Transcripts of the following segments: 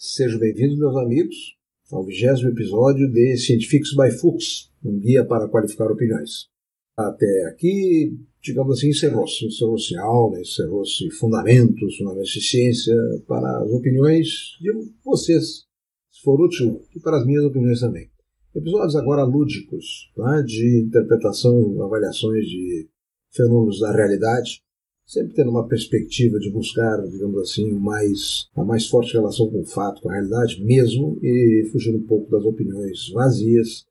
Sejam bem-vindos, meus amigos, ao vigésimo episódio de Scientifics by Fuchs, um guia para qualificar opiniões. Até aqui, digamos assim, encerrou-se. Encerrou-se aula, encerrou-se fundamentos, fundamentos de ciência para as opiniões de vocês, se for útil, e para as minhas opiniões também. Episódios agora lúdicos, tá? de interpretação, avaliações de fenômenos da realidade, sempre tendo uma perspectiva de buscar, digamos assim, mais, a mais forte relação com o fato, com a realidade mesmo, e fugir um pouco das opiniões vazias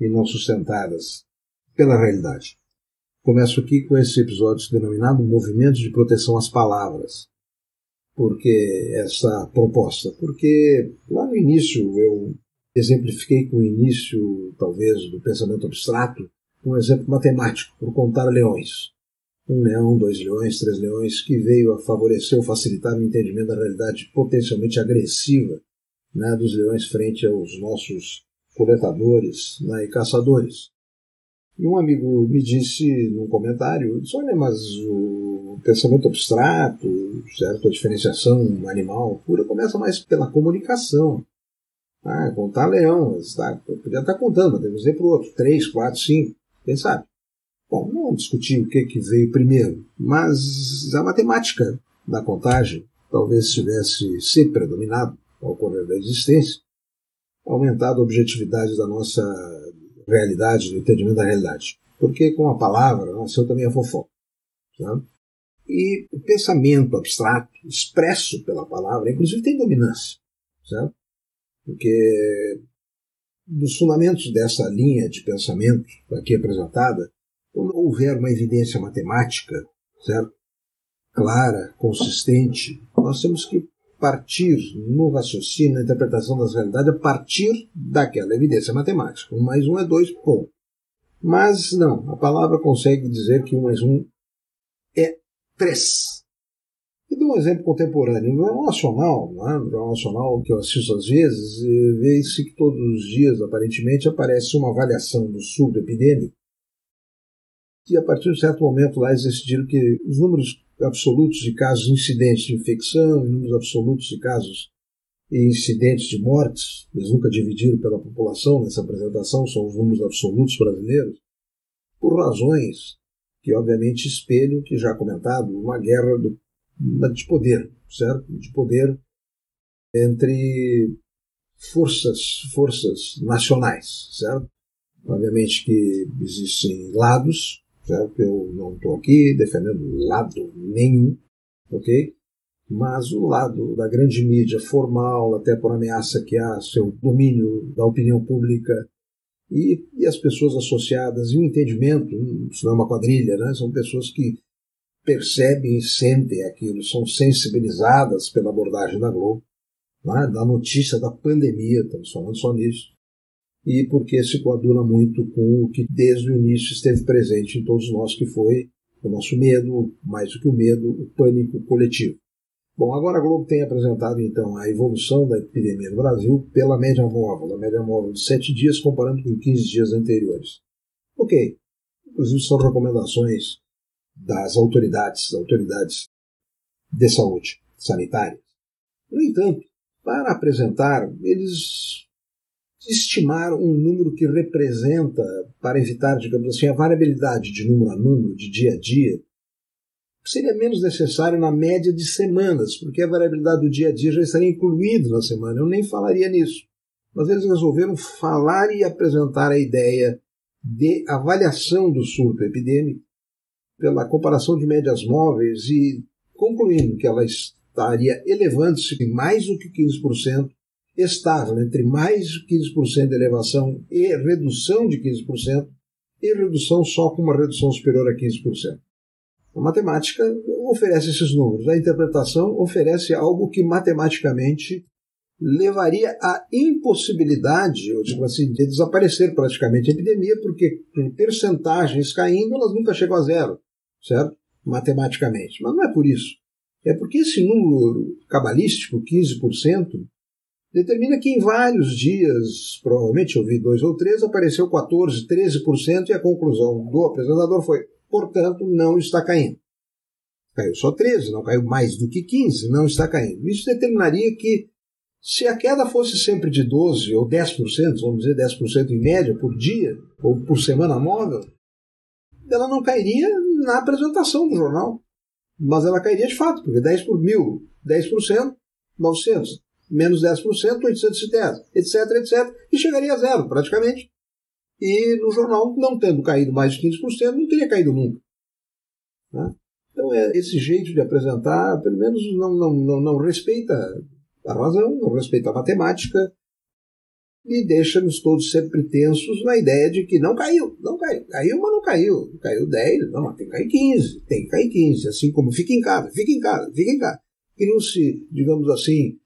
e não sustentadas pela realidade. Começo aqui com esse episódio denominado Movimento de Proteção às Palavras. Por que essa proposta? Porque lá no início eu exemplifiquei com o início, talvez, do pensamento abstrato, um exemplo matemático, por contar leões um leão, dois leões, três leões, que veio a favorecer ou facilitar o entendimento da realidade potencialmente agressiva né, dos leões frente aos nossos coletadores né, e caçadores. E um amigo me disse num comentário, disse, olha, mas o pensamento abstrato, certo, a diferenciação animal pura começa mais pela comunicação. Ah, contar leão, tá, podia estar contando, mas dizer para o outro, três, quatro, cinco, quem sabe? Bom, vamos discutir o que, que veio primeiro, mas a matemática da contagem talvez tivesse se predominado ao ocorrer da existência, aumentado a objetividade da nossa realidade, do entendimento da realidade. Porque com a palavra nasceu também a fofoca. Sabe? E o pensamento abstrato, expresso pela palavra, inclusive tem dominância. Certo? Porque dos fundamentos dessa linha de pensamento aqui apresentada, quando houver uma evidência matemática, certo? clara, consistente, nós temos que partir no raciocínio, na interpretação das realidades, a partir daquela evidência matemática. Um mais um é dois, ponto. Mas não, a palavra consegue dizer que um mais um é três. E dou um exemplo contemporâneo. No Jornal Nacional, né, no Jornal Nacional que eu assisto às vezes, eh, vê-se que todos os dias, aparentemente, aparece uma avaliação do surdo epidêmico que a partir de um certo momento lá eles decidiram que os números absolutos de casos incidentes de infecção e números absolutos de casos e incidentes de mortes, eles nunca dividiram pela população nessa apresentação, são os números absolutos brasileiros, por razões que obviamente espelham, que já comentado, uma guerra do, de poder, certo? De poder entre forças, forças nacionais, certo? Obviamente que existem lados, Eu não estou aqui defendendo lado nenhum, ok? Mas o lado da grande mídia formal, até por ameaça que há seu domínio da opinião pública e, e as pessoas associadas e o entendimento, isso não é uma quadrilha, né? São pessoas que percebem e sentem aquilo, são sensibilizadas pela abordagem da Globo, né? da notícia da pandemia, estamos falando só nisso, e porque se coaduna muito com o que desde o início esteve presente em todos nós, que foi o nosso medo, mais do que o medo, o pânico coletivo. Bom, agora a Globo tem apresentado então a evolução da epidemia no Brasil pela média móvel, a média móvel de 7 dias comparando com 15 dias anteriores. Ok, inclusive são recomendações das autoridades, autoridades de saúde sanitária. No entanto, para apresentar, eles estimar um número que representa, para evitar, digamos assim, a variabilidade de número a número, de dia a dia, seria menos necessário na média de semanas, porque a variabilidade do dia a dia já estaria incluída na semana. Eu nem falaria nisso. Mas eles resolveram falar e apresentar a ideia de avaliação do surto epidêmico pela comparação de médias móveis e concluindo que ela estaria elevando-se mais do que 15% estável entre mais de 15% de elevação e redução de 15%, e redução só com uma redução superior a 15%. A matemática oferece esses números, a interpretação oferece algo que matematicamente levaria à impossibilidade, eu digo assim, de desaparecer praticamente a epidemia, porque em percentagens caindo, elas nunca chegam a zero, certo? Matematicamente. Mas não é por isso. É porque esse número cabalístico, 15%, determina que em vários dias, provavelmente eu vi dois ou três, apareceu 14, 13% e a conclusão do apresentador foi, portanto, não está caindo. Caiu só 13, não caiu mais do que 15, não está caindo. Isso determinaria que Se a queda fosse sempre de 12% ou 10%, vamos dizer 10% em média por dia, ou por semana móvel, ela não cairia na apresentação do jornal. Mas ela cairia de fato, porque 10 por mil, 10%, 900, menos 10%, 810, etc, etc, e chegaria a zero, praticamente. E no jornal, não tendo caído mais de 15%, não teria caído nunca. Né? Então, é, esse jeito de apresentar, pelo menos, não, não, não, não respeita a razão, não respeita a matemática, e deixa-nos todos sempre tensos na ideia de que não caiu, não caiu, caiu, mas não caiu, caiu 10, não, mas tem que cair 15, tem que cair 15, assim como fica em casa, fica em casa, fica em casa. Criam-se, digamos assim,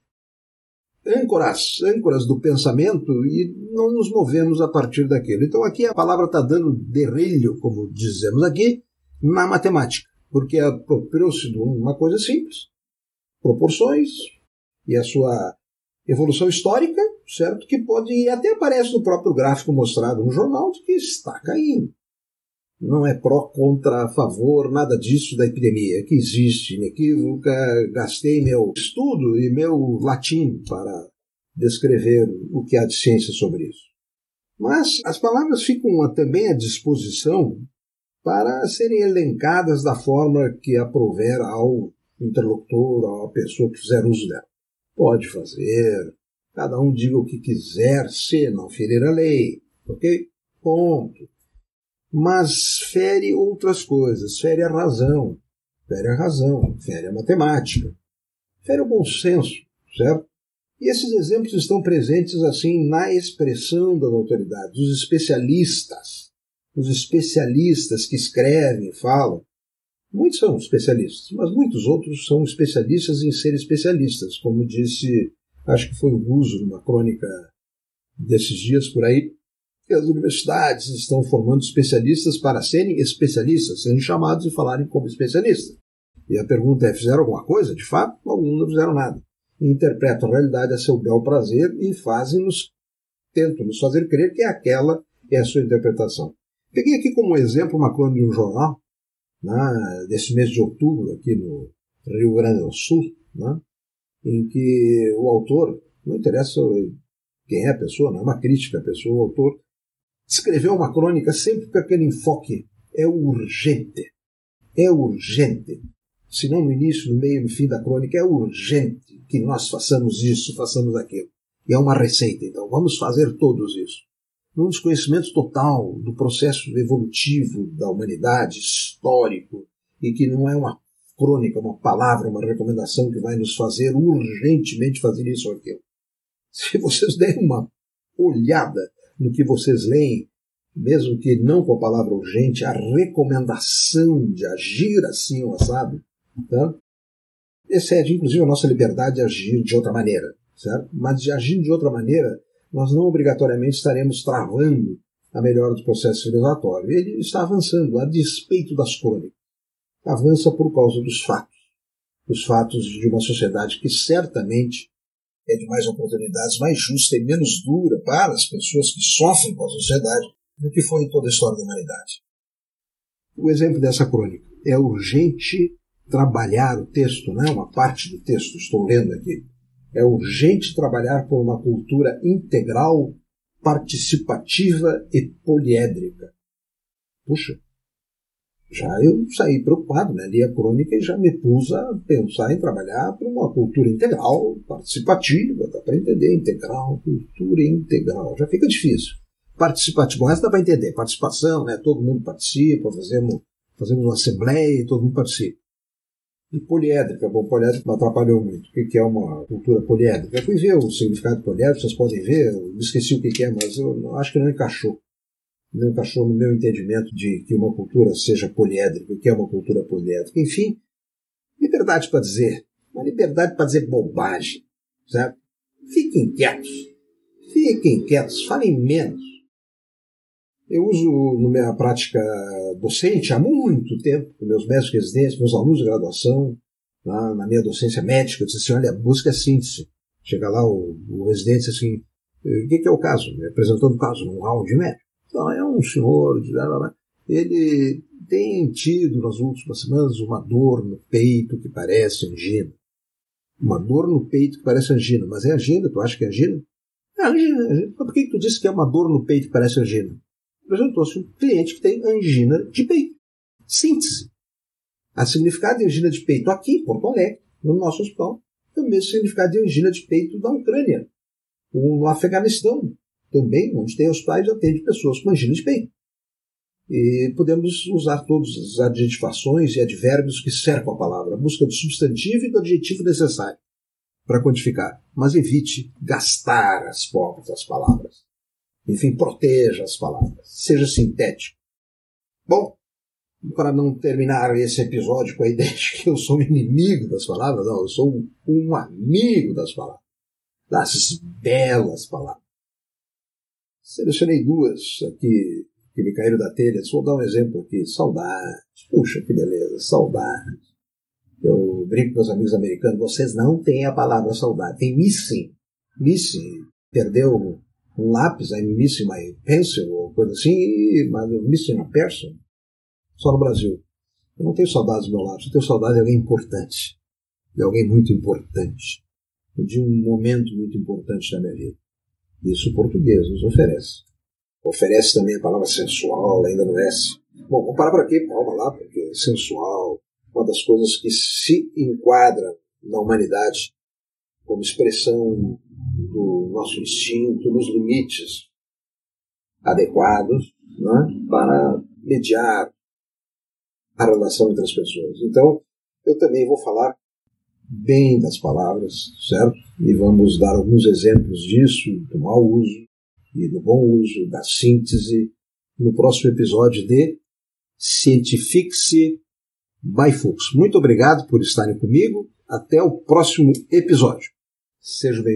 âncoras, âncoras do pensamento e não nos movemos a partir daquilo. Então aqui a palavra está dando derrelho, como dizemos aqui, na matemática, porque apropriou-se de uma coisa simples, proporções e a sua evolução histórica, certo? Que pode, e até aparece no próprio gráfico mostrado no jornal, de que está caindo. Não é pró, contra, a favor, nada disso da epidemia, que existe inequívoca. Gastei meu estudo e meu latim para descrever o que há de ciência sobre isso. Mas as palavras ficam também à disposição para serem elencadas da forma que aprover ao interlocutor, à pessoa que fizer uso dela. Pode fazer, cada um diga o que quiser, se não ferir a lei, ok? Ponto. Mas fere outras coisas, fere a razão, fere a razão, fere a matemática, fere o bom senso, certo? E esses exemplos estão presentes assim na expressão das autoridades, dos especialistas, os especialistas que escrevem, falam, Muitos são especialistas, mas muitos outros são especialistas em ser especialistas, como disse, acho que foi o Guzo, numa crônica desses dias por aí, que as universidades estão formando especialistas para serem especialistas, sendo chamados e falarem como especialistas. E a pergunta é: fizeram alguma coisa? De fato, alguns não fizeram nada. Interpretam a realidade a seu bel prazer e fazem-nos, tentam nos fazer crer que é aquela é a sua interpretação. Peguei aqui como exemplo uma crônica de um jornal né, desse mês de outubro, aqui no Rio Grande do Sul, né, em que o autor, não interessa quem é a pessoa, não é uma crítica à pessoa, o autor escreveu uma crônica sempre com aquele enfoque, é urgente, é urgente. Se não no início, no meio, no fim da crônica, é urgente que nós façamos isso, façamos aquilo. E é uma receita, então vamos fazer todos isso num desconhecimento total do processo evolutivo da humanidade, histórico, e que não é uma crônica, uma palavra, uma recomendação que vai nos fazer urgentemente fazer isso ou aquilo. Se vocês derem uma olhada no que vocês leem, mesmo que não com a palavra urgente, a recomendação de agir assim, sabe? Tá? Excede, inclusive, a nossa liberdade de agir de outra maneira, certo? Mas de agir de outra maneira nós não obrigatoriamente estaremos travando a melhora do processo civilizatório. Ele está avançando a despeito das crônicas. Avança por causa dos fatos. Os fatos de uma sociedade que certamente é de mais oportunidades, mais justa e menos dura para as pessoas que sofrem com a sociedade do que foi em toda a história da humanidade. O exemplo dessa crônica é urgente trabalhar o texto, né? uma parte do texto, estou lendo aqui, é urgente trabalhar por uma cultura integral, participativa e poliédrica. Puxa, já eu saí preocupado, né? li a crônica e já me pus a pensar em trabalhar por uma cultura integral, participativa, dá para entender, integral, cultura integral, já fica difícil. Participativo, o resto dá para entender, participação, né? todo mundo participa, fazemos, fazemos uma assembleia e todo mundo participa. E poliédrica, bom, poliédrica me atrapalhou muito. O que é uma cultura poliédrica? Eu fui ver o significado de poliédrica, vocês podem ver, eu esqueci o que é, mas eu acho que não encaixou. Não encaixou no meu entendimento de que uma cultura seja poliédrica, o que é uma cultura poliédrica. Enfim, liberdade para dizer, uma liberdade para dizer bobagem, certo? Fiquem quietos, fiquem quietos, falem menos. Eu uso na minha prática docente há muito tempo, com meus mestres residentes, meus alunos de graduação, na, na minha docência médica, eu disse assim, olha, busca síntese. Chega lá o, o residente assim, o que, que, é o caso? Me apresentando o caso num round médico. Então, é um senhor, ele tem tido nas últimas semanas uma dor no peito que parece angina. Uma dor no peito que parece angina. Mas é angina? Tu acha que é angina? É angina. É angina. Mas por que, tu disse que é uma dor no peito que parece angina? Apresentou-se um cliente que tem angina de peito. Síntese. A significado de angina de peito aqui, em Porto Alegre, no nosso hospital, é o mesmo significado de angina de peito da Ucrânia. Ou no Afeganistão, também, onde tem hospitais, atende pessoas com angina de peito. E podemos usar todas as adjetivações e advérbios que cercam a palavra, a busca do substantivo e do adjetivo necessário para quantificar. Mas evite gastar as pobres as palavras. Enfim, proteja as palavras. Seja sintético. Bom, para não terminar esse episódio com a ideia de que eu sou um inimigo das palavras, não, eu sou um amigo das palavras. Das belas palavras. Selecionei duas aqui que me caíram da telha. Vou dar um exemplo aqui. Saudade. Puxa, que beleza. Saudade. Eu brinco com meus amigos americanos. Vocês não têm a palavra saudade. Tem missing. Missing. Perdeu um lápis, I'm missing my pencil, ou coisa assim, mas missing a person. Só no Brasil. Eu não tenho saudade do meu lápis. Eu tenho saudade de alguém importante. De alguém muito importante. De um momento muito importante da minha vida. Isso o português nos oferece oferece também a palavra sensual, ainda no S. Bom, vamos parar por aqui, palma lá, porque sensual, uma das coisas que se enquadra na humanidade como expressão do nosso instinto, nos limites adequados né, para mediar a relação entre as pessoas. Então, eu também vou falar bem das palavras, certo? E vamos dar alguns exemplos disso, do mau uso, e do bom uso da síntese no próximo episódio de Scientifique by Fuchs. Muito obrigado por estarem comigo. Até o próximo episódio. Seja bem